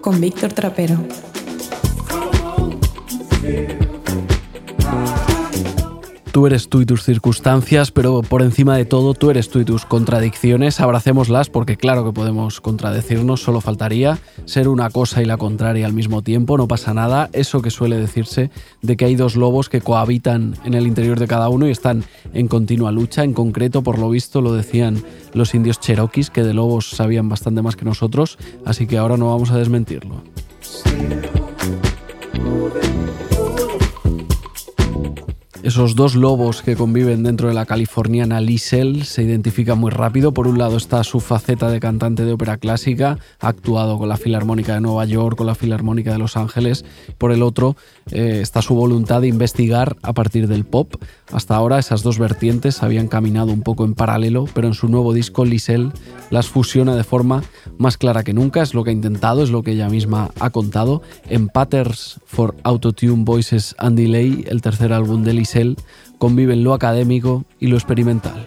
Con Víctor Trapero. Tú eres tú y tus circunstancias, pero por encima de todo tú eres tú y tus contradicciones. Abracémoslas porque claro que podemos contradecirnos, solo faltaría ser una cosa y la contraria al mismo tiempo, no pasa nada. Eso que suele decirse de que hay dos lobos que cohabitan en el interior de cada uno y están en continua lucha. En concreto, por lo visto, lo decían los indios cherokees, que de lobos sabían bastante más que nosotros, así que ahora no vamos a desmentirlo. Esos dos lobos que conviven dentro de la californiana Liesel se identifican muy rápido. Por un lado está su faceta de cantante de ópera clásica, ha actuado con la Filarmónica de Nueva York, con la Filarmónica de Los Ángeles. Por el otro eh, está su voluntad de investigar a partir del pop. Hasta ahora esas dos vertientes habían caminado un poco en paralelo, pero en su nuevo disco Liesel las fusiona de forma más clara que nunca. Es lo que ha intentado, es lo que ella misma ha contado. En Patterns for Autotune Voices and Delay, el tercer álbum de Conviven lo académico y lo experimental.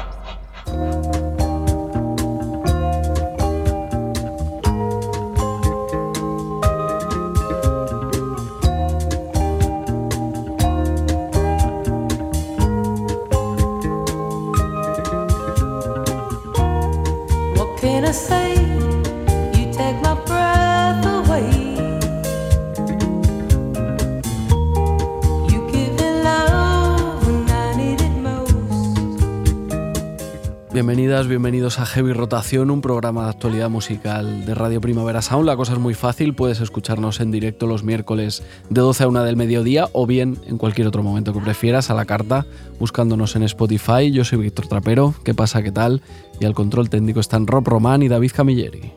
Bienvenidas, bienvenidos a Heavy Rotación, un programa de actualidad musical de Radio Primavera Sound. La cosa es muy fácil, puedes escucharnos en directo los miércoles de 12 a 1 del mediodía o bien en cualquier otro momento que prefieras a la carta, buscándonos en Spotify. Yo soy Víctor Trapero, ¿qué pasa, qué tal? Y al control técnico están Rob Román y David Camilleri.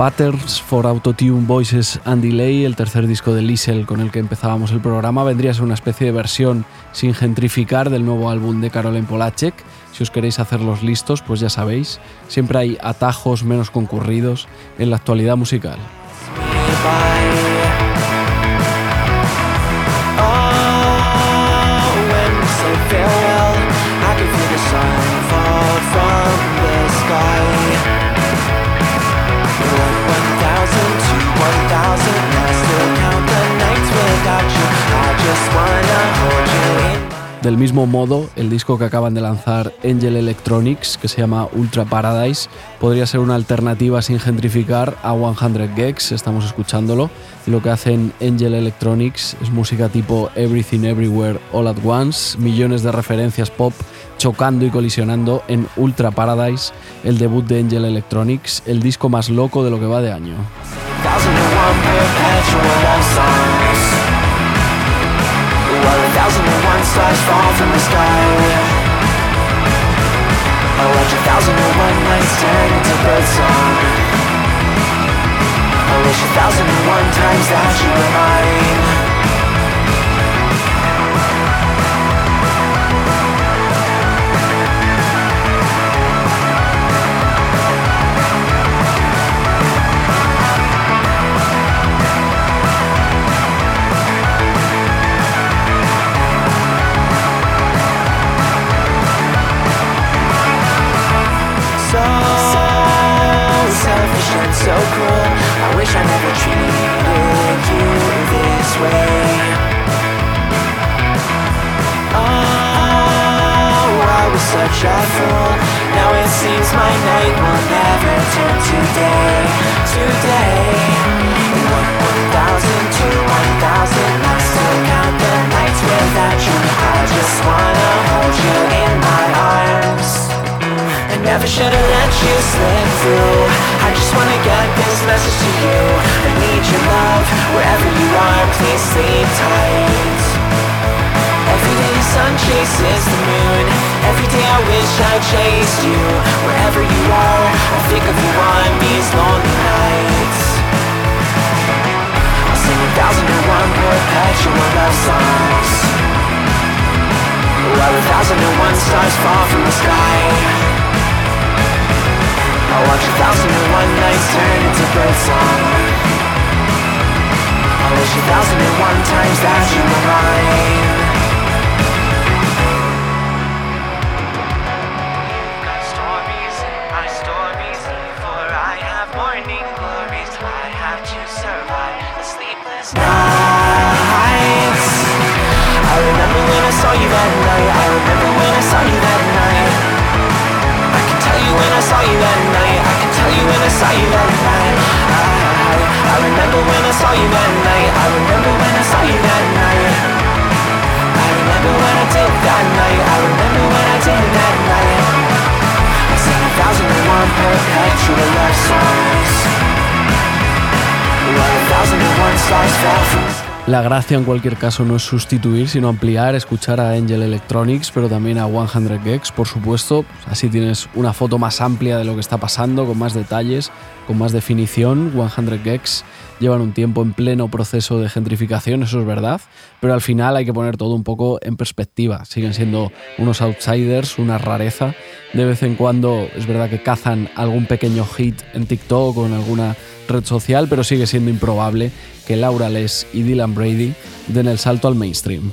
Patterns for Autotune Voices and Delay, el tercer disco de Liesel con el que empezábamos el programa, vendría a ser una especie de versión sin gentrificar del nuevo álbum de Caroline Polacek. Si os queréis hacerlos listos, pues ya sabéis, siempre hay atajos menos concurridos en la actualidad musical. Del mismo modo, el disco que acaban de lanzar Angel Electronics, que se llama Ultra Paradise, podría ser una alternativa sin gentrificar a 100 Gex, estamos escuchándolo. Lo que hacen Angel Electronics es música tipo Everything Everywhere All at Once, millones de referencias pop chocando y colisionando en Ultra Paradise, el debut de Angel Electronics, el disco más loco de lo que va de año. While a thousand and one stars fall from the sky. I watch a thousand and one nights turn into birdsong I wish a thousand and one times that you were mine wish I never treated you this way. Oh, I was such a fool. Now it seems my night will never turn to day Today One, one thousand, two, one thousand I still count the nights without you. I just wanna hold you in my never should've let you slip through. I just wanna get this message to you. I need your love wherever you are, please sleep tight. Every day the sun chases the moon. Every day I wish I chased you. Wherever you are, I think of you on these lonely nights. I'll sing a thousand and one perpetual love songs. While a thousand and one stars fall from the sky I watch a thousand and one nights turn into birdsong I wish a thousand and one times that you were mine. Morning glories. I have to survive the sleepless nights. I remember when I saw you that night. I remember when I saw you that night I saw you that night. I can tell you when I saw you that night. I, I, I remember when I saw you that night. I remember when I saw you that night. I remember when I did that night. I remember when I did that night. I sang a thousand and one perpetual love songs. While a thousand and one stars fell from La gracia en cualquier caso no es sustituir, sino ampliar, escuchar a Angel Electronics, pero también a 100 Gex, por supuesto. Así tienes una foto más amplia de lo que está pasando, con más detalles, con más definición. 100 Gex llevan un tiempo en pleno proceso de gentrificación, eso es verdad, pero al final hay que poner todo un poco en perspectiva. Siguen siendo unos outsiders, una rareza. De vez en cuando es verdad que cazan algún pequeño hit en TikTok o en alguna red social, pero sigue siendo improbable que Laura Les y Dylan Brady den el salto al mainstream.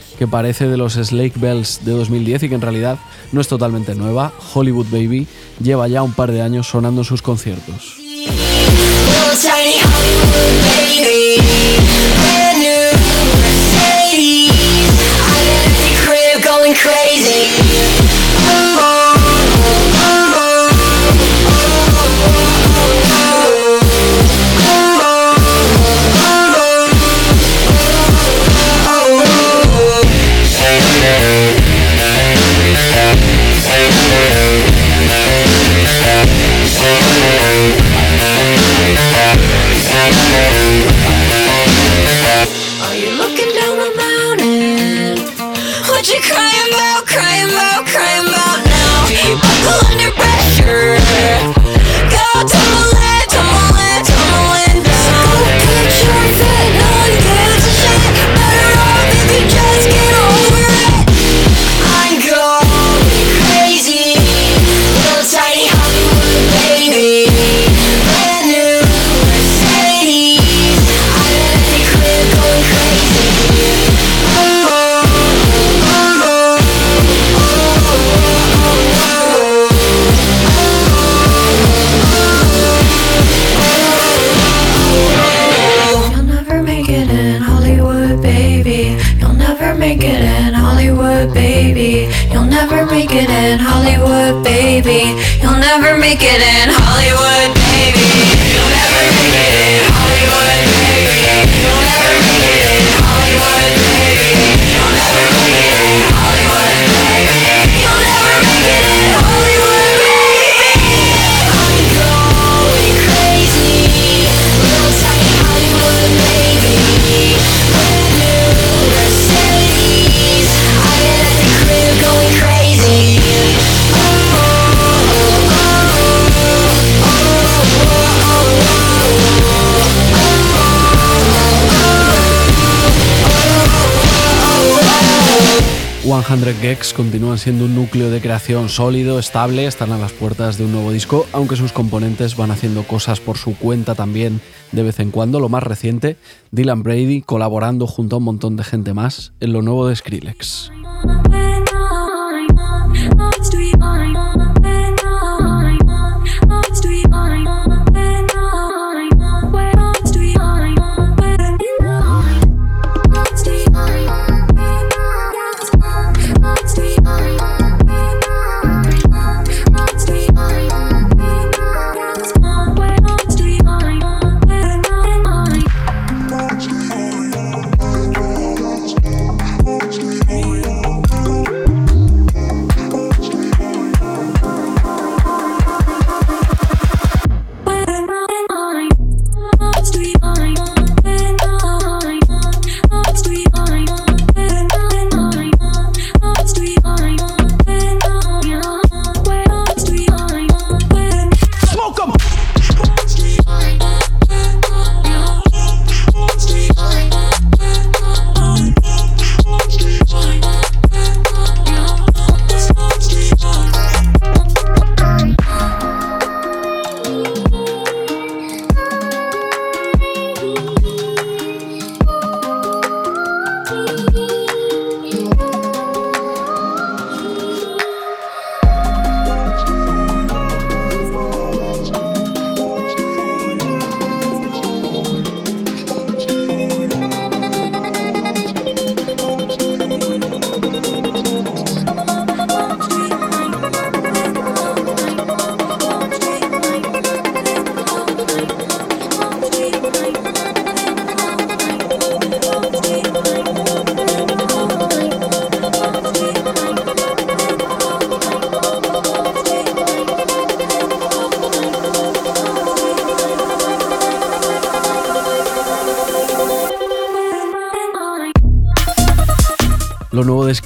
que parece de los Slake Bells de 2010 y que en realidad no es totalmente nueva. Hollywood Baby lleva ya un par de años sonando en sus conciertos. Gex continúan siendo un núcleo de creación sólido, estable, están a las puertas de un nuevo disco, aunque sus componentes van haciendo cosas por su cuenta también de vez en cuando. Lo más reciente, Dylan Brady colaborando junto a un montón de gente más en lo nuevo de Skrillex.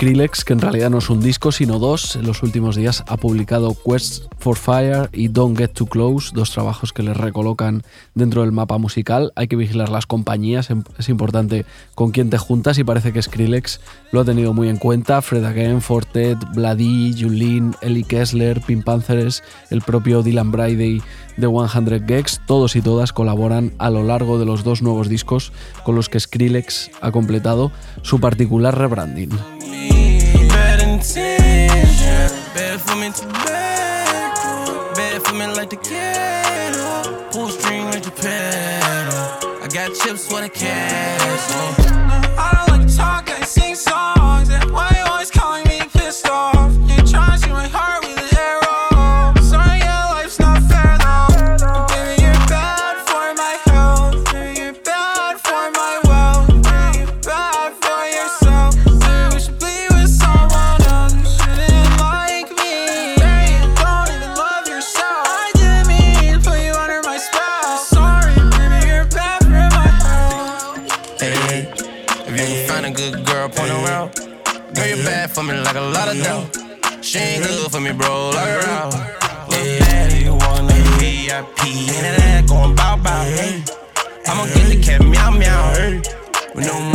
Skrillex, que en realidad no es un disco, sino dos. En los últimos días ha publicado Quest for Fire y Don't Get Too Close, dos trabajos que le recolocan dentro del mapa musical. Hay que vigilar las compañías, em, es importante con quién te juntas y parece que Skrillex lo ha tenido muy en cuenta. Fred Again, Fortet, Blady, Julien, Ellie Kessler, Pink Panthers, el propio Dylan Brady de 100 Gex, todos y todas colaboran a lo largo de los dos nuevos discos con los que Skrillex ha completado su particular rebranding. me. Bad intention. Bad for me tobacco. Bad for me like the kettle. Pull string like the pedal. I got chips for the cash. Oh. She ain't good for me, bro, like her out. Yeah, you wanna VIP, and that going bow bow. I'ma get the cat meow meow. With no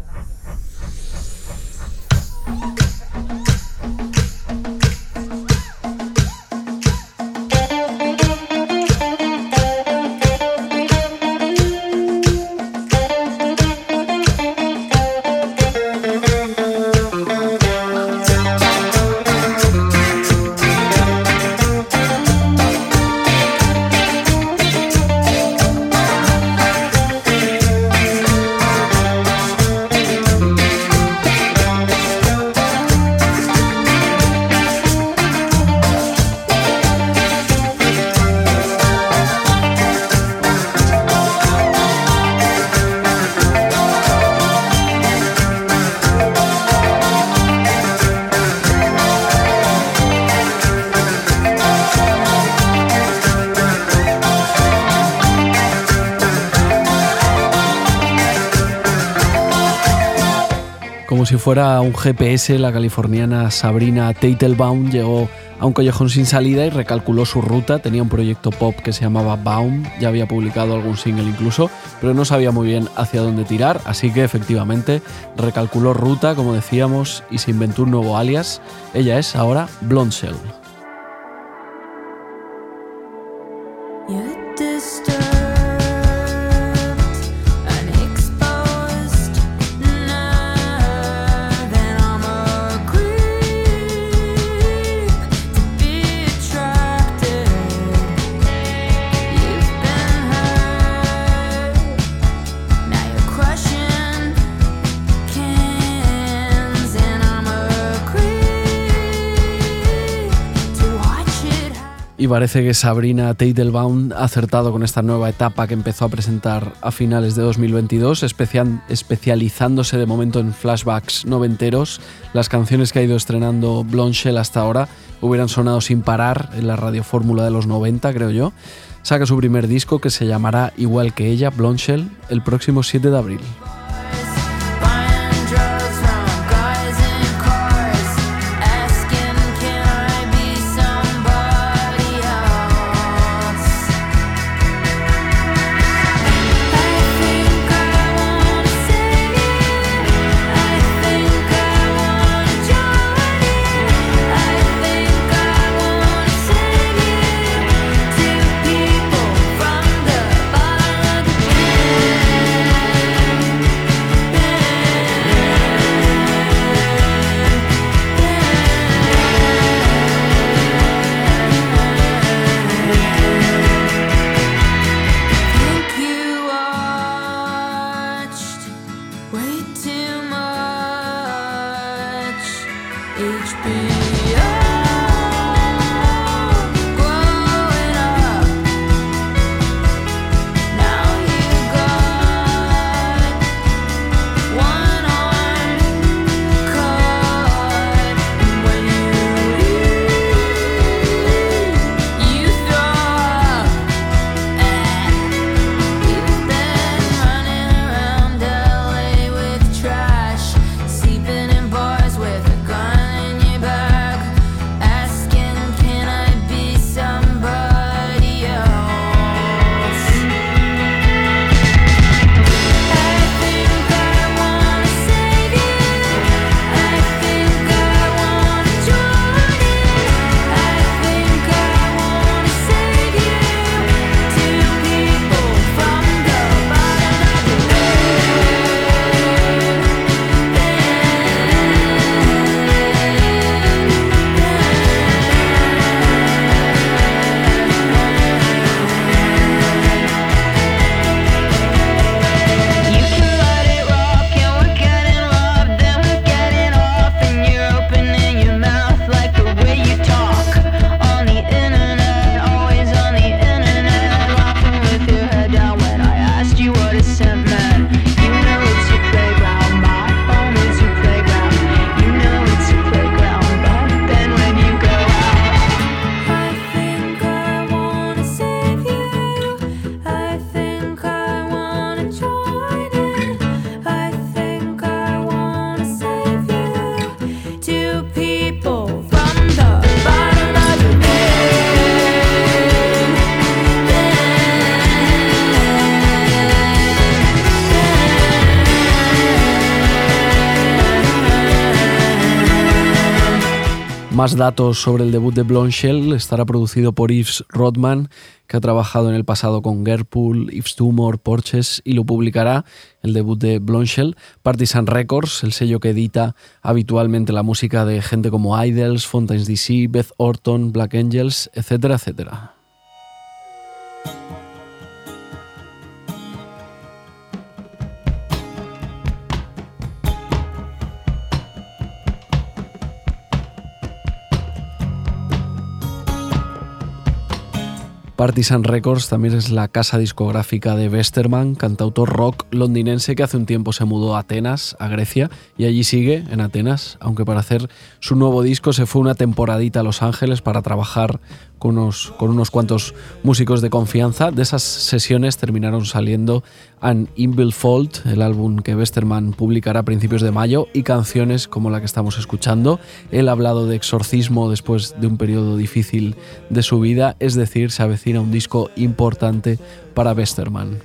Como si fuera un GPS, la californiana Sabrina Teitelbaum llegó a un callejón sin salida y recalculó su ruta. Tenía un proyecto pop que se llamaba Baum, ya había publicado algún single incluso, pero no sabía muy bien hacia dónde tirar, así que efectivamente recalculó ruta, como decíamos, y se inventó un nuevo alias. Ella es ahora Blonde Shell. Y parece que Sabrina Teitelbaum ha acertado con esta nueva etapa que empezó a presentar a finales de 2022, especial- especializándose de momento en flashbacks noventeros. Las canciones que ha ido estrenando Blonde Shell hasta ahora hubieran sonado sin parar en la radiofórmula de los 90, creo yo. Saca su primer disco que se llamará igual que ella, Blonde Shell, el próximo 7 de abril. Más datos sobre el debut de Blonshell estará producido por Yves Rodman, que ha trabajado en el pasado con Gerpool, Yves Tumor, Porches y lo publicará el debut de Blonshell, Partisan Records, el sello que edita habitualmente la música de gente como Idols, Fontaines DC, Beth Orton, Black Angels, etcétera, etcétera. Partisan Records también es la casa discográfica de Westerman, cantautor rock londinense que hace un tiempo se mudó a Atenas, a Grecia, y allí sigue en Atenas, aunque para hacer su nuevo disco se fue una temporadita a Los Ángeles para trabajar con unos, con unos cuantos músicos de confianza. De esas sesiones terminaron saliendo An Inbuilt Fault, el álbum que Westerman publicará a principios de mayo, y canciones como la que estamos escuchando. Él ha hablado de exorcismo después de un periodo difícil de su vida, es decir, se avecina un disco importante para Westerman.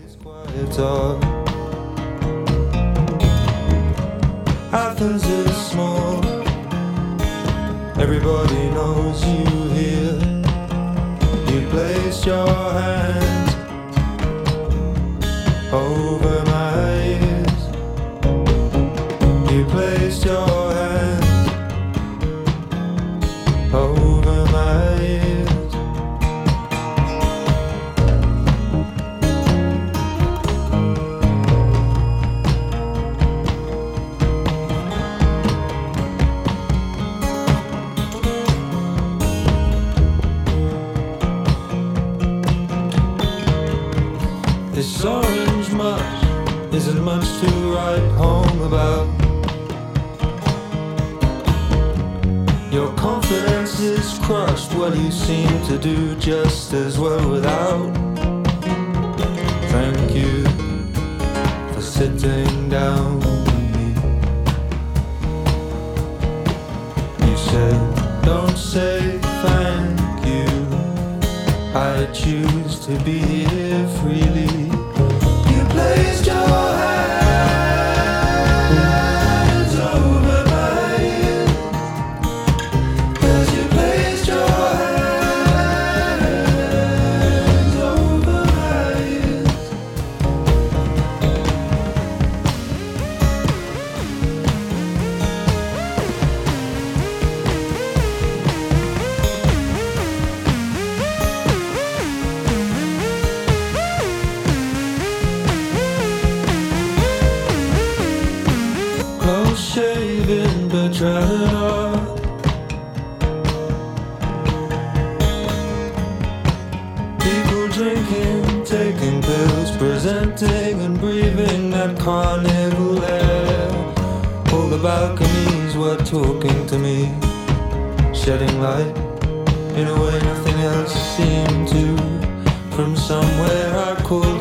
Everybody knows you here. You placed your hand over my ears. You placed your just as well to from somewhere I could.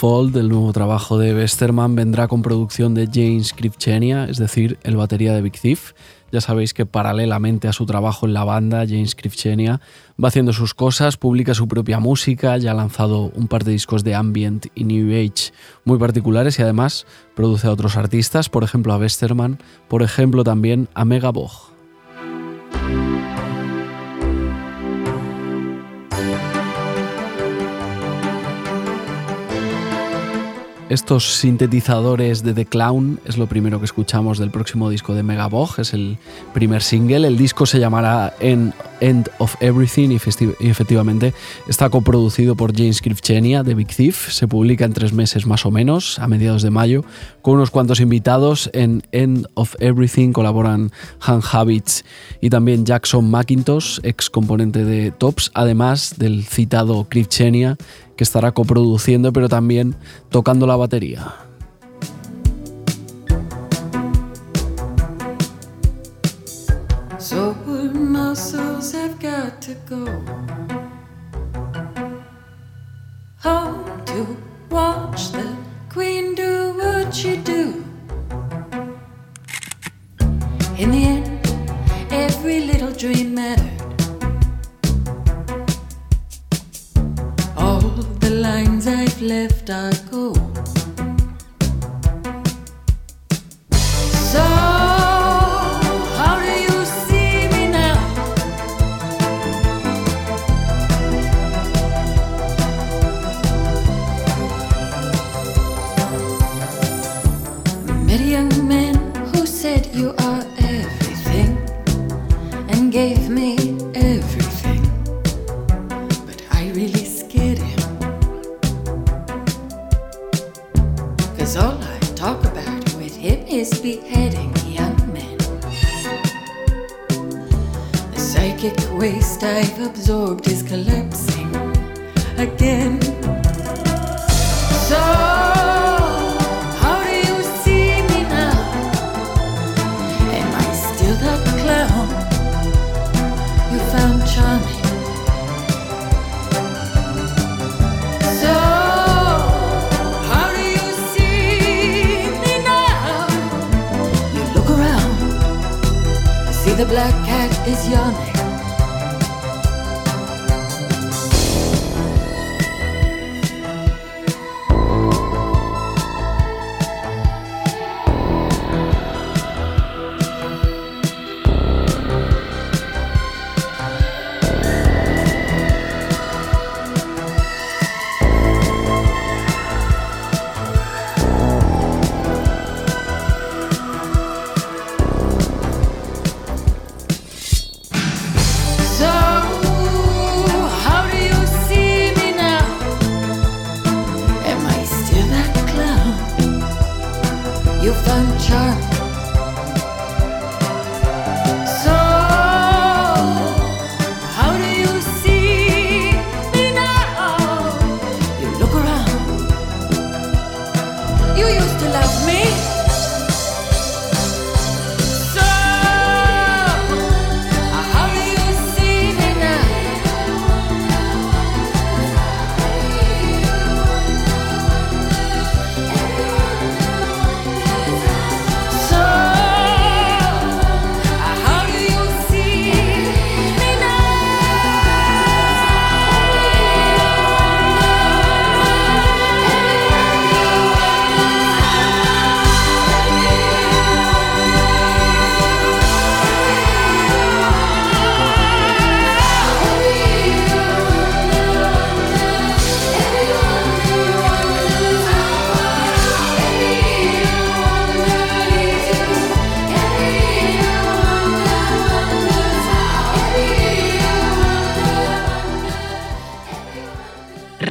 Inbuilt Fold, el nuevo trabajo de Westerman, vendrá con producción de James Krivchenia, es decir, el batería de Big Thief. Ya sabéis que paralelamente a su trabajo en la banda, James Krivchenia va haciendo sus cosas, publica su propia música, ya ha lanzado un par de discos de ambient y new age muy particulares y además produce a otros artistas, por ejemplo a Westerman, por ejemplo también a Megabog. Estos sintetizadores de The Clown es lo primero que escuchamos del próximo disco de Megabog, es el primer single. El disco se llamará End, End of Everything y, efectivamente está coproducido por James Krivchenia de Big Thief. Se publica en tres meses más o menos, a mediados de mayo, con unos cuantos invitados. En End of Everything colaboran Han Habits y también Jackson McIntosh, ex componente de Tops, además del citado Krivchenia que estará coproduciendo pero también tocando la batería. So muscles have got to go home to watch the queen do what she do. In the end, every little dream mattered. left I go.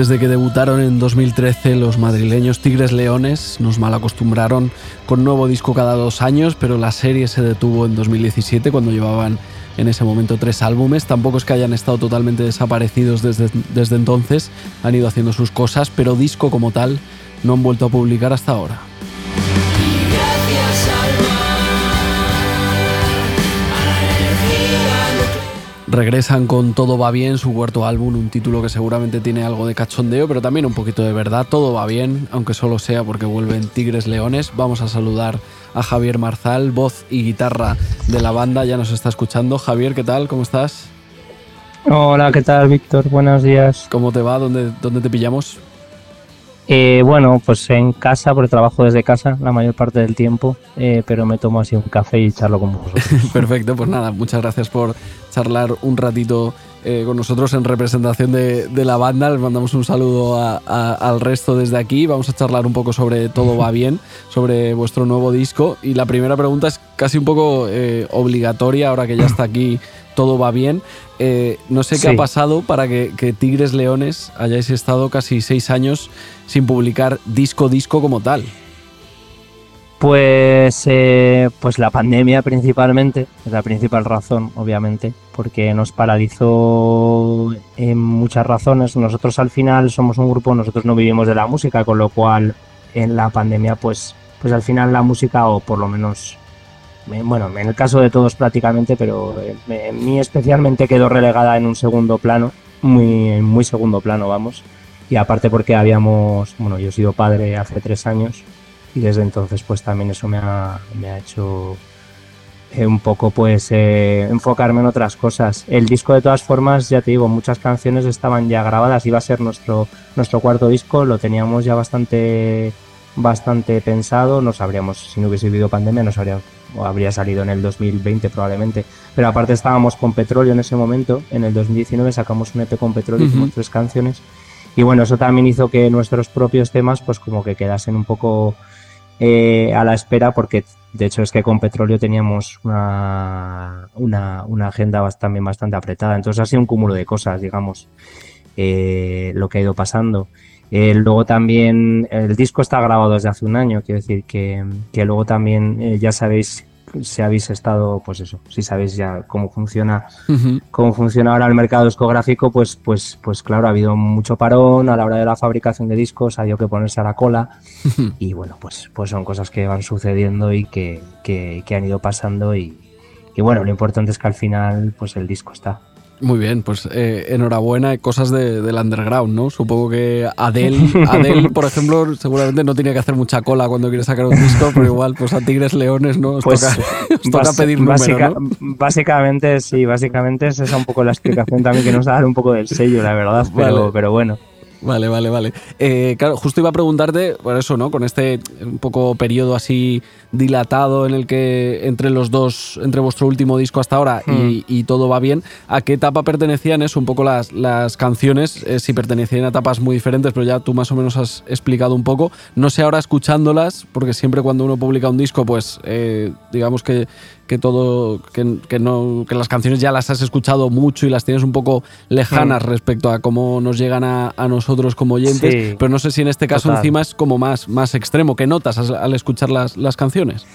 Desde que debutaron en 2013 los madrileños Tigres Leones nos malacostumbraron con nuevo disco cada dos años, pero la serie se detuvo en 2017 cuando llevaban en ese momento tres álbumes. Tampoco es que hayan estado totalmente desaparecidos desde, desde entonces, han ido haciendo sus cosas, pero disco como tal no han vuelto a publicar hasta ahora. Regresan con Todo va bien, su cuarto álbum, un título que seguramente tiene algo de cachondeo, pero también un poquito de verdad. Todo va bien, aunque solo sea porque vuelven Tigres Leones. Vamos a saludar a Javier Marzal, voz y guitarra de la banda, ya nos está escuchando. Javier, ¿qué tal? ¿Cómo estás? Hola, ¿qué tal, Víctor? Buenos días. ¿Cómo te va? ¿Dónde, dónde te pillamos? Eh, bueno, pues en casa, porque trabajo desde casa la mayor parte del tiempo, eh, pero me tomo así un café y charlo con vosotros. Perfecto, pues nada, muchas gracias por charlar un ratito eh, con nosotros en representación de, la banda. Les mandamos un saludo a- al resto desde aquí. Vamos a charlar un poco sobre Todo va bien, sobre vuestro nuevo disco. Y la primera pregunta es casi un poco eh, obligatoria, ahora que ya está aquí Todo va bien. Eh, no sé qué Sí. ha pasado para que, que Tigres Leones hayáis estado casi seis años sin publicar disco disco como tal. Pues, eh, pues la pandemia principalmente, es la principal razón, obviamente, porque nos paralizó en muchas razones. Nosotros al final somos un grupo, nosotros no vivimos de la música, con lo cual en la pandemia, pues, pues al final la música, o por lo menos, bueno, en el caso de todos prácticamente, pero eh, en mí especialmente quedó relegada en un segundo plano, muy, muy segundo plano, vamos. Y aparte porque habíamos, bueno, yo he sido padre hace tres años y desde entonces pues también eso me ha, me ha hecho eh, un poco pues eh, enfocarme en otras cosas. El disco de todas formas, ya te digo, muchas canciones estaban ya grabadas, iba a ser nuestro, nuestro cuarto disco, lo teníamos ya bastante bastante pensado, no sabríamos, si no hubiese habido pandemia, no sabría, o habría salido en el 2020 probablemente, pero aparte estábamos con Petróleo en ese momento, en el 2019 sacamos un EP con Petróleo, Ujú. hicimos tres canciones, y bueno, eso también hizo que nuestros propios temas pues como que quedasen un poco eh, a la espera porque de hecho es que con petróleo teníamos una, una, una agenda también bastante apretada. Entonces ha sido un cúmulo de cosas, digamos, eh, lo que ha ido pasando. Eh, luego también el disco está grabado desde hace un año, quiero decir que, que luego también eh, ya sabéis si habéis estado, pues eso, si sabéis ya cómo funciona cómo funciona ahora el mercado discográfico, pues, pues, pues claro, ha habido mucho parón a la hora de la fabricación de discos, ha habido que ponerse a la cola. Y bueno, pues, pues son cosas que van sucediendo y que, que, que han ido pasando y, y bueno, lo importante es que al final pues el disco está. Muy bien, pues eh, enhorabuena, cosas de- del underground, ¿no? Supongo que Adele, Adele, por ejemplo, seguramente no tiene que hacer mucha cola cuando quiere sacar un disco, pero igual, pues a Tigres Leones, ¿no? Os Pues, toca, os toca pedir número, ¿no? Básicamente, sí, básicamente es esa un poco la explicación también que nos da un poco del sello, la verdad, pero, Vale. pero bueno. Vale, vale, vale. Eh, claro, justo iba a preguntarte, por eso, ¿no? Con este un poco periodo así dilatado en el que entre los dos, entre vuestro último disco hasta ahora Hmm. y, y todo va bien, ¿a qué etapa pertenecían eso? Un poco las, las canciones, eh, si pertenecían a etapas muy diferentes, pero ya tú más o menos has explicado un poco. No sé ahora escuchándolas, porque siempre cuando uno publica un disco, pues eh, digamos que, que todo, que, que no, que las canciones ya las has escuchado mucho y las tienes un poco lejanas respecto a cómo nos llegan a, a nosotros como oyentes, Sí. pero no sé si en este caso Total. encima es como más, más extremo. ¿Qué notas al, al escuchar las, las canciones?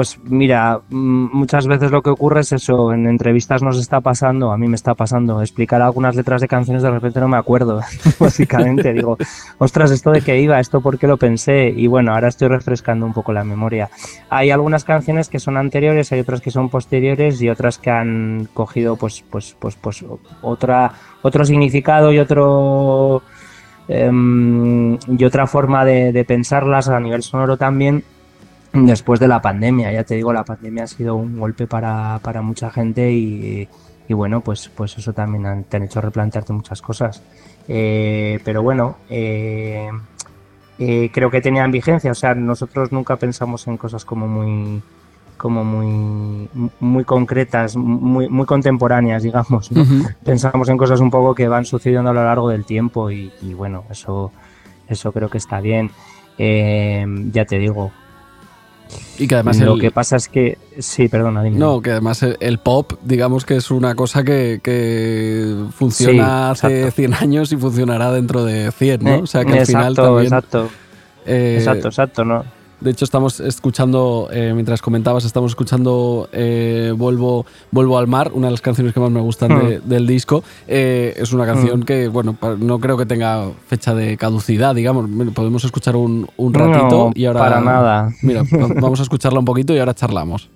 Pues mira, mm, muchas veces lo que ocurre es eso, en entrevistas nos está pasando, a mí me está pasando, explicar algunas letras de canciones de repente no me acuerdo, básicamente, digo, ostras, ¿esto de qué iba? ¿Esto por qué lo pensé? Y bueno, ahora estoy refrescando un poco la memoria. Hay algunas canciones que son anteriores, hay otras que son posteriores y otras que han cogido pues, pues, pues, pues otra, otro significado y otro... em, y otra forma de, de pensarlas a nivel sonoro también después de la pandemia. Ya te digo, la pandemia ha sido un golpe para, para mucha gente y, y bueno, pues, pues eso también han- te han hecho replantearte muchas cosas. Eh, pero bueno, eh, eh, creo que tenían vigencia. O sea, nosotros nunca pensamos en cosas como muy como muy muy concretas, muy, muy contemporáneas, digamos. Pensamos en cosas un poco que van sucediendo a lo largo del tiempo y, y bueno, eso, eso creo que está bien. Ya te digo, Y que además lo el- que pasa es que. Sí, perdona, dime. No, que además el, pop, digamos que es una cosa que, que funciona Sí, hace exacto. 100 años y funcionará dentro de 100, ¿no? Eh, o sea que al final también... exacto, eh, exacto, exacto, ¿no? De hecho, estamos escuchando, eh, mientras comentabas, estamos escuchando eh, Vuelvo, Vuelvo al mar, una de las canciones que más me gustan de- Mm. del disco. Eh, es una canción Mm. que, bueno, no creo que tenga fecha de caducidad, digamos. Podemos escuchar un, un ratito No, y ahora. para nada. Mira, va- vamos a escucharla un poquito y ahora charlamos.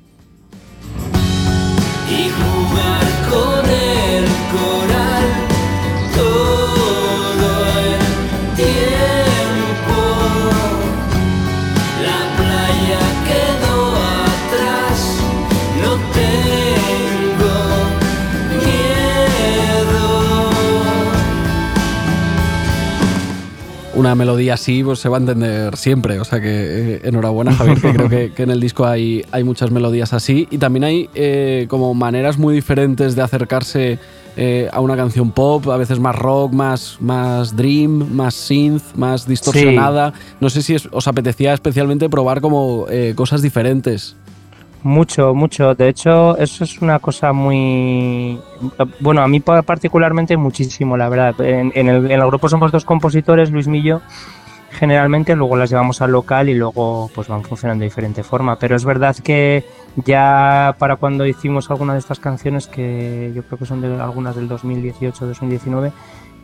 Una melodía así pues, se va a entender siempre. O sea que eh, enhorabuena, Javier, que creo que, que en el disco hay, hay muchas melodías así. Y también hay eh, como maneras muy diferentes de acercarse eh, a una canción pop, a veces más rock, más, más dream, más synth, más distorsionada. No sé si es- os apetecía especialmente probar como cosas diferentes. Mucho, mucho. De hecho, eso es una cosa muy... Bueno, a mí pa- particularmente muchísimo, la verdad. En, en el, en el grupo somos dos compositores, Luis Millo, generalmente, luego las llevamos al local y luego pues van funcionando de diferente forma. Pero es verdad que ya para cuando hicimos alguna de estas canciones, que yo creo que son de algunas del 2018-2019,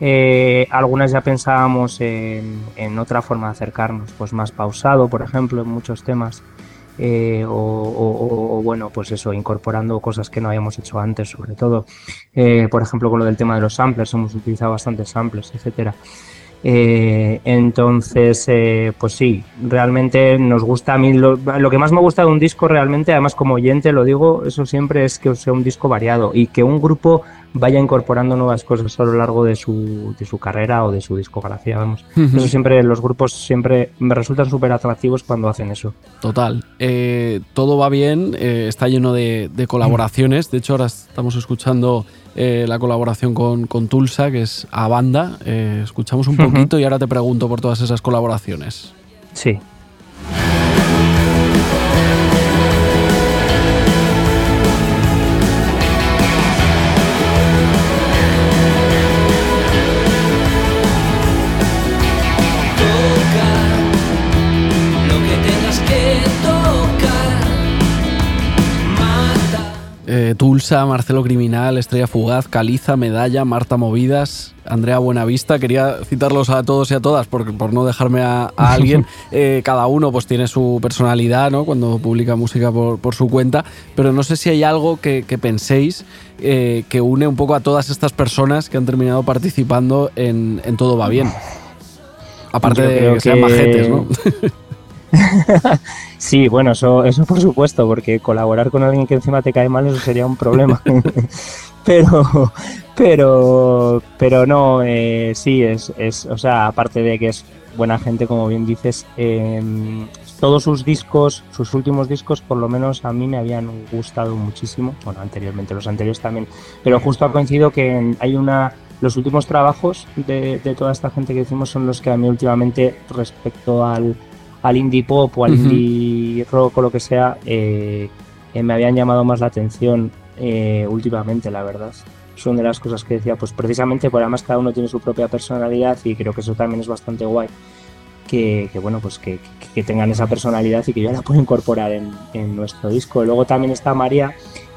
eh, algunas ya pensábamos en, en otra forma de acercarnos, pues más pausado, por ejemplo, en muchos temas eh, o, bueno, pues eso, incorporando cosas que no habíamos hecho antes, sobre todo. Eh, por ejemplo, con lo del tema de los samplers, hemos utilizado bastantes samplers, etcétera. Eh, entonces, pues sí, realmente nos gusta a mí. Lo, lo que más me gusta de un disco, realmente, además como oyente lo digo, eso siempre es que sea un disco variado y que un grupo vaya incorporando nuevas cosas a lo largo de su, de su carrera o de su discografía, vamos. Eso siempre, los grupos siempre me resultan súper atractivos cuando hacen eso. Total. Eh, todo va bien, eh, está lleno de, de colaboraciones. De hecho, ahora estamos escuchando eh, la colaboración con, con Tulsa, que es a banda. Eh, escuchamos un poquito y ahora te pregunto por todas esas colaboraciones. Sí. Eh, Tulsa, Marcelo Criminal, Estrella Fugaz, Caliza, Medalla, Marta Movidas, Andrea Buenavista. Quería citarlos a todos y a todas por, por no dejarme a, a alguien. Eh, cada uno pues tiene su personalidad ¿no? cuando publica música por, por su cuenta, pero no sé si hay algo que, que penséis eh, que une un poco a todas estas personas que han terminado participando en, en Todo Va Bien. Aparte de creo que sean que- majetes, ¿no? Sí, bueno, eso, eso por supuesto, porque colaborar con alguien que encima te cae mal, eso sería un problema. pero, pero, pero no, eh, sí, es, es, o sea, aparte de que es buena gente, como bien dices, eh, todos sus discos, sus últimos discos, por lo menos a mí me habían gustado muchísimo. Bueno, anteriormente, los anteriores también. Pero justo ha coincidido que hay una. Los últimos trabajos de, toda esta gente que hicimos son los que a mí últimamente, respecto al, al indie pop o al indie rock o lo que sea, eh, eh, me habían llamado más la atención eh, últimamente, la verdad. Son de las cosas que decía, pues precisamente, por además cada uno tiene su propia personalidad y creo que eso también es bastante guay. Que, que, bueno, pues que, tengan esa personalidad y que yo la puedo incorporar en, en nuestro disco. Luego también está María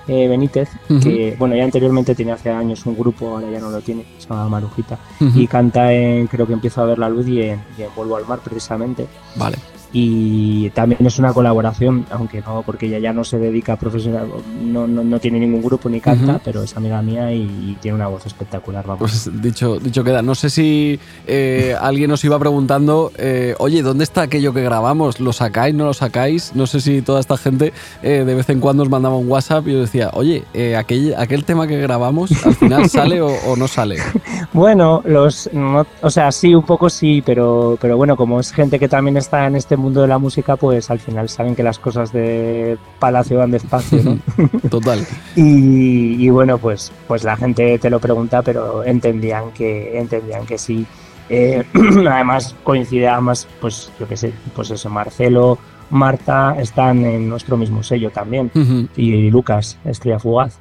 eh, Benítez, que bueno, ya anteriormente tenía hace años un grupo, ahora ya no lo tiene, se llama Marujita, y canta en, creo que empiezo a ver la luz y en, y en Vuelvo al mar precisamente. Vale. Y también es una colaboración, aunque no, porque ella ya no se dedica a profesional, no, no, no tiene ningún grupo ni canta, pero es amiga mía y, y tiene una voz espectacular, vamos. Pues dicho, dicho queda. No sé si eh, alguien os iba preguntando, eh, oye, ¿dónde está aquello que grabamos? ¿Lo sacáis? ¿No lo sacáis? No sé si toda esta gente eh, de vez en cuando os mandaba un WhatsApp y os decía, oye, eh, aquel, aquel tema que grabamos, ¿al final sale o, o no sale? Bueno, los, no- o sea, sí, un poco sí, pero, pero bueno, como es gente que también está en este mundo de la música, pues al final saben que las cosas de Palacio van despacio, ¿no? Total. Y, y bueno, pues, pues la gente te lo pregunta, pero entendían que, entendían que sí. Eh, además coincide, además, pues yo qué sé, pues eso, Marcelo, Marta están en nuestro mismo sello también y Lucas, Estrella Fugaz.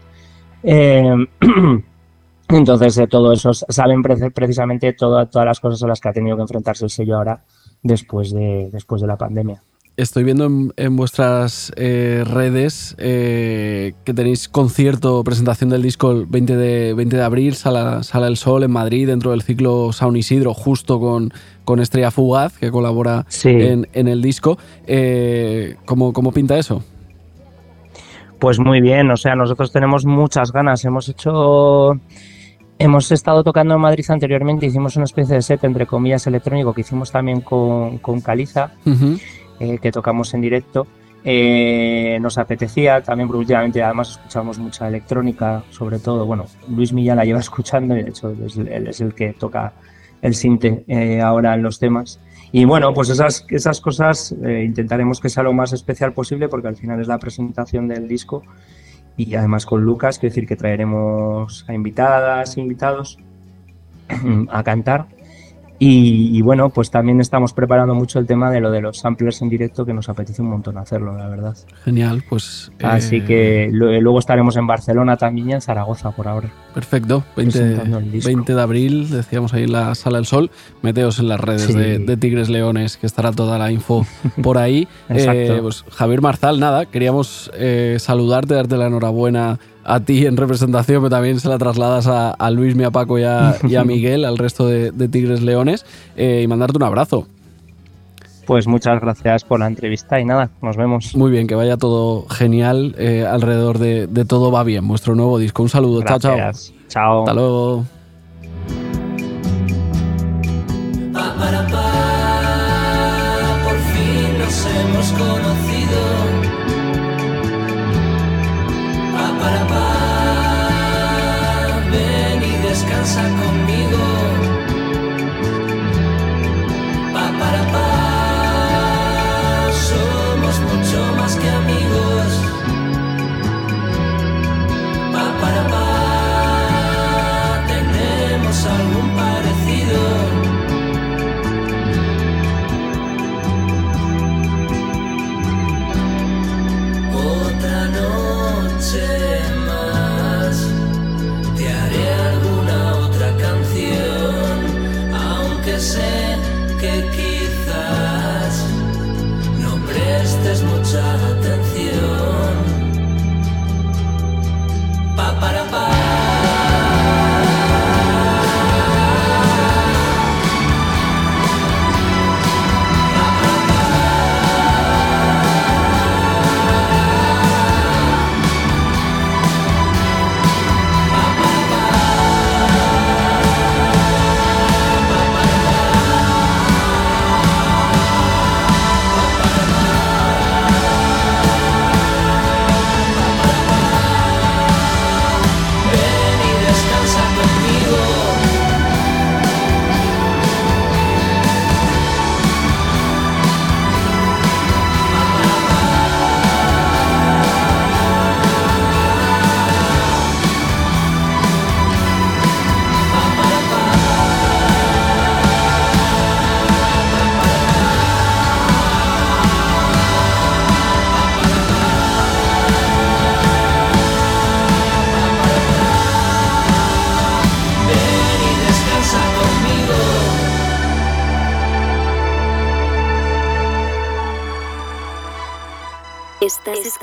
Eh, entonces, eh, todo eso saben pre- precisamente toda- todas las cosas a las que ha tenido que enfrentarse el sello ahora después de, después de la pandemia. Estoy viendo en, en vuestras eh, redes eh, que tenéis concierto, presentación del disco el 20 de, 20 de abril, Sala, Sala El Sol en Madrid, dentro del ciclo Sound Isidro, justo con, con Estrella Fugaz, que colabora Sí. en, en el disco. Eh, ¿cómo, ¿Cómo pinta eso? Pues muy bien, o sea, nosotros tenemos muchas ganas. Hemos hecho. Hemos estado tocando en Madrid anteriormente, hicimos una especie de set, entre comillas, electrónico que hicimos también con, con Caliza, eh, que tocamos en directo. Eh, nos apetecía también, porque últimamente además escuchamos mucha electrónica, sobre todo. Bueno, Luis Millán la lleva escuchando y de hecho es, él es el que toca el sinte eh, ahora en los temas. Y bueno, pues esas, esas cosas eh, intentaremos que sea lo más especial posible porque al final es la presentación del disco y además con Lucas, quiero decir que traeremos a invitadas, invitados a cantar. Y, y bueno, pues también estamos preparando mucho el tema de lo de los samplers en directo que nos apetece un montón hacerlo, la verdad. Genial, pues. Así eh, que lo- luego estaremos en Barcelona también y en Zaragoza por ahora. Perfecto, 20, presentando el disco. 20 de abril, decíamos ahí en la Sala del Sol. Meteos en las redes Sí. de, de Tigres Leones, que estará toda la info por ahí. Exacto. Eh, pues, Javier Marzal, nada, queríamos eh, saludarte, darte la enhorabuena a ti en representación, pero también se la trasladas a, a Luis, a Paco y a, y a Miguel, al resto de, de Tigres Leones, eh, y mandarte un abrazo. Pues muchas gracias por la entrevista y nada, nos vemos. Muy bien, que vaya todo genial eh, alrededor de, de Todo Va Bien, vuestro nuevo disco. Un saludo, chao, chao. Gracias. Chao. Hasta luego.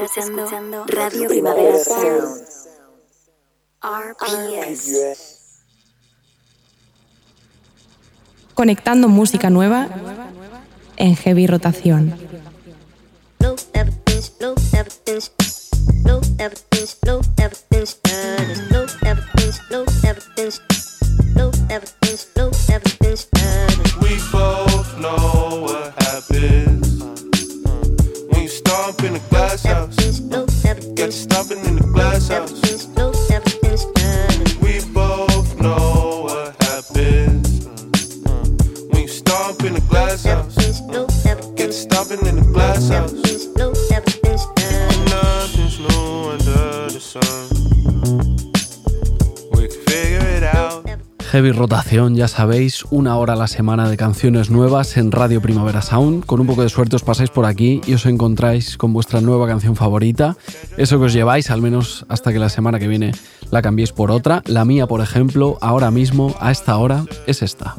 Estás, escuchando, Radio Primavera Sound. RPS. Conectando música nueva en heavy rotación. Rotación, ya sabéis, una hora a la semana de canciones nuevas en Radio Primavera Sound. Con un poco de suerte os pasáis por aquí y os encontráis con vuestra nueva canción favorita. Eso que os lleváis, al menos hasta que la semana que viene la cambiéis por otra. La mía, por ejemplo, ahora mismo, a esta hora, es esta.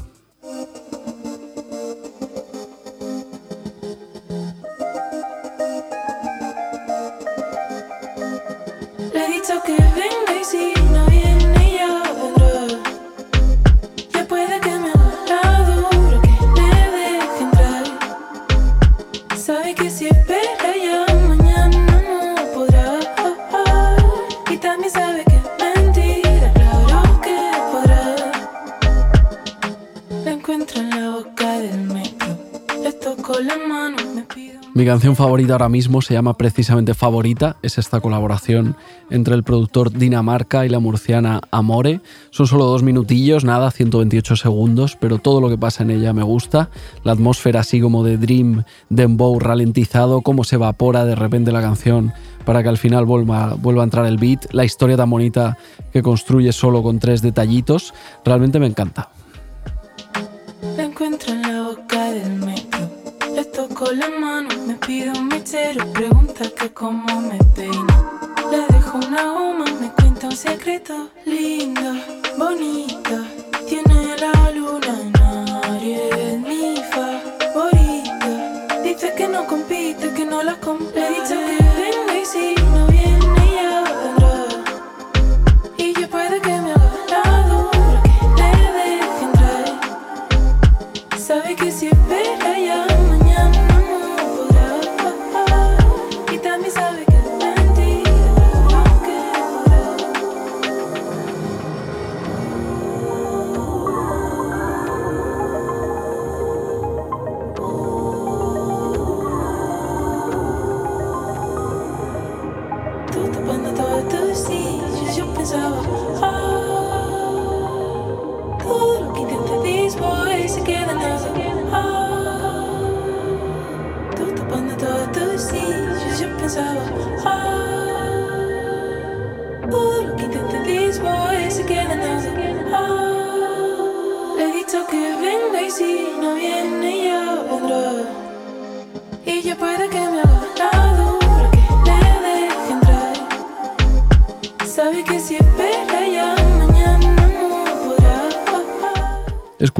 Canción favorita ahora mismo se llama precisamente Favorita, es esta colaboración entre el productor Dinamarca y la murciana Amore. Son solo dos minutillos, nada, 128 segundos, pero todo lo que pasa en ella me gusta. La atmósfera así como de Dream, Dembow ralentizado, cómo se evapora de repente la canción para que al final vuelva, vuelva a entrar el beat, la historia tan bonita que construye solo con tres detallitos, realmente me encanta. Toco la mano, me pide un mechero. Pregunta que cómo me peino. Le dejo una goma, me cuenta un secreto. Lindo, bonito. Tiene la luna en Aries, mi favorita. Dice que no compite, que no la compite.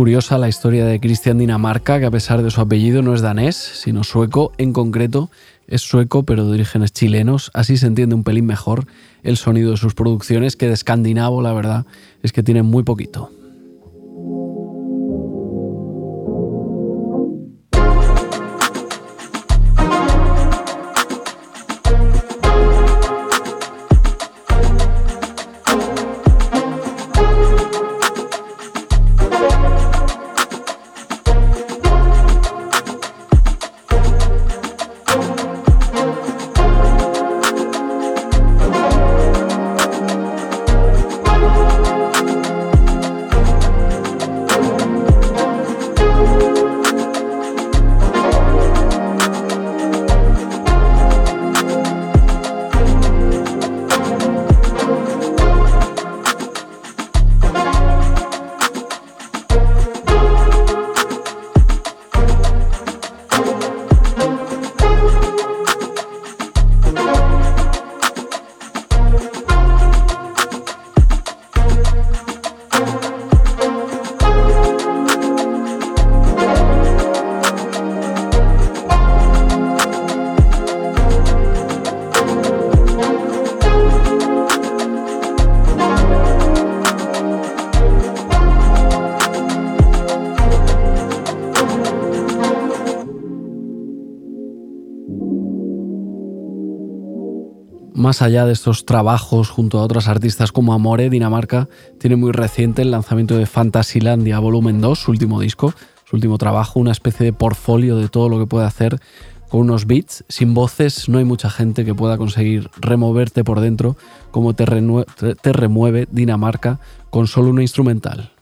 Curiosa la historia de Christian Dinamarca, que a pesar de su apellido no es danés, sino sueco. En concreto, es sueco, pero de orígenes chilenos. Así se entiende un pelín mejor el sonido de sus producciones, que de escandinavo, la verdad, es que tienen muy poquito. Más allá de estos trabajos junto a otras artistas como Amore, Dinamarca tiene muy reciente el lanzamiento de Fantasylandia Volumen 2, su último disco, su último trabajo, una especie de portfolio de todo lo que puede hacer con unos beats. Sin voces no hay mucha gente que pueda conseguir removerte por dentro como te, te remueve Dinamarca con solo una instrumental.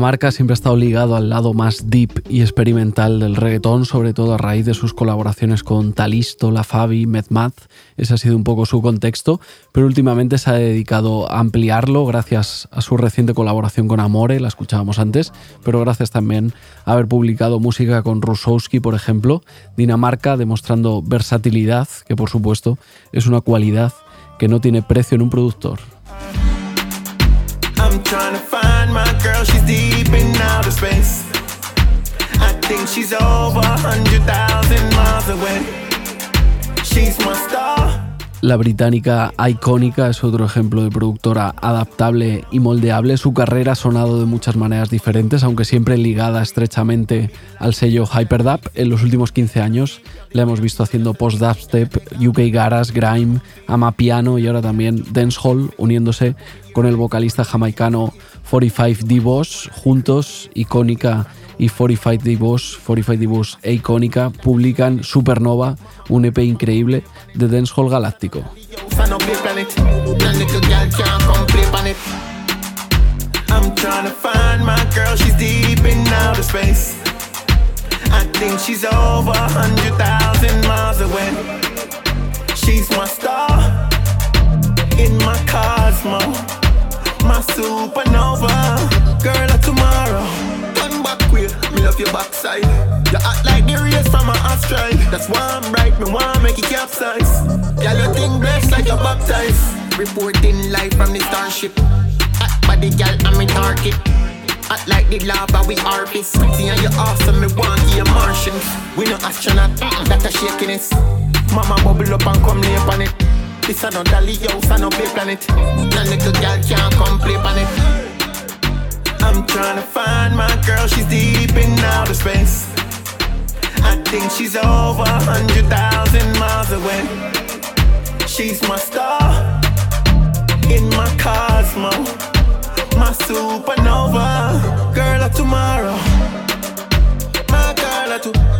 Dinamarca siempre ha estado ligado al lado más deep y experimental del reggaetón, sobre todo a raíz de sus colaboraciones con Talisto, La Fabi, Medmat. Ese ha sido un poco su contexto, pero últimamente se ha dedicado a ampliarlo gracias a su reciente colaboración con Amore, la escuchábamos antes, pero gracias también a haber publicado música con Rusowski, por ejemplo. Dinamarca demostrando versatilidad, que por supuesto es una cualidad que no tiene precio en un productor. I'm she's deep in outer space. I think she's over a hundred thousand miles away. She's my. La británica Icónica es otro ejemplo de productora adaptable y moldeable. Su carrera ha sonado de muchas maneras diferentes, aunque siempre ligada estrechamente al sello Hyperdub. En los últimos 15 años la hemos visto haciendo post-dubstep, UK Garas, Grime, Amapiano y ahora también Dancehall, uniéndose con el vocalista jamaicano 45 D-Boss. Juntos, Icónica y 45 D-Boss, 45 D-Boss e Icónica publican Supernova, un EP increíble de Dancehall Galáctico. I'm trying to find my girl, she's deep in outer space. I think she's over a hundred thousand miles away. She's my star in my cosmos, my supernova, girl of tomorrow. Turn back queer, me love your backside. You act like the race from a asteroid. That's why I'm right, me wanna make it capsize. Girl, you think blessed like you're baptized. Reporting live from the starship. Hot body, girl, I'm in target. Hot like the lava, we harvest. See how you awesome, me want you Martians. We no astronaut, that a shakiness. Mama bubble up and come lay on it. This a no dolly house, a no play planet. No little girl can't come play it. I'm trying to find my girl, she's deep in outer space. I think she's over a hundred thousand miles away. She's my star in my cosmos, my supernova, girl of tomorrow. My girl of tomorrow,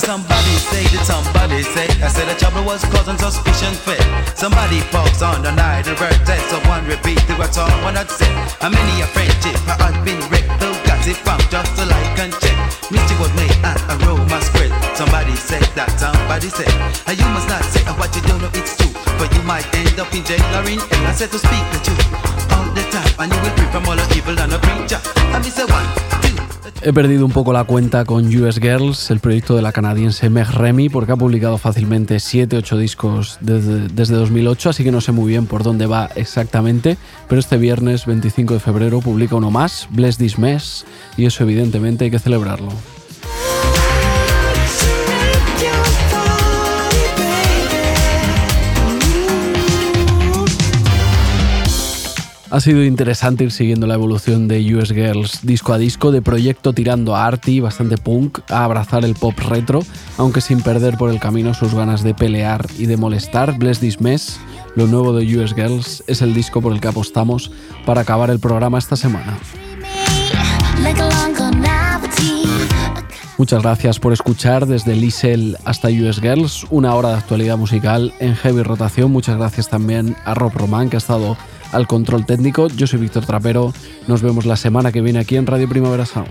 Somebody say that somebody say I said the trouble was causing suspicion fit. Somebody falls on the night of birthday, so one repeat the what's all one had said. How many a friendship I had been wrecked, who got it from just to like and check. Mystic was made and aroma spread. Somebody said that somebody said, and you must not say what you don't know it's true, but you might end up in jail or in hell. I said to speak the truth all the time, and you will free from all the evil and a preacher. And me say one, two. He perdido un poco la cuenta con US Girls, el proyecto de la canadiense Meg Remy, porque ha publicado fácilmente 7-8 discos desde, desde 2008, así que no sé muy bien por dónde va exactamente, pero este viernes 25 de febrero publica uno más, Bless This Mess, y eso evidentemente hay que celebrarlo. Ha sido interesante ir siguiendo la evolución de US Girls disco a disco, de proyecto tirando a arty, bastante punk, a abrazar el pop retro, aunque sin perder por el camino sus ganas de pelear y de molestar. Bless This Mess, lo nuevo de US Girls, es el disco por el que apostamos para acabar el programa esta semana. Muchas gracias por escuchar desde Liesel hasta US Girls, una hora de actualidad musical en heavy rotación. Muchas gracias también a Rob Roman que ha estado al control técnico. Yo soy Víctor Trapero. Nos vemos la semana que viene aquí en Radio Primavera Sound.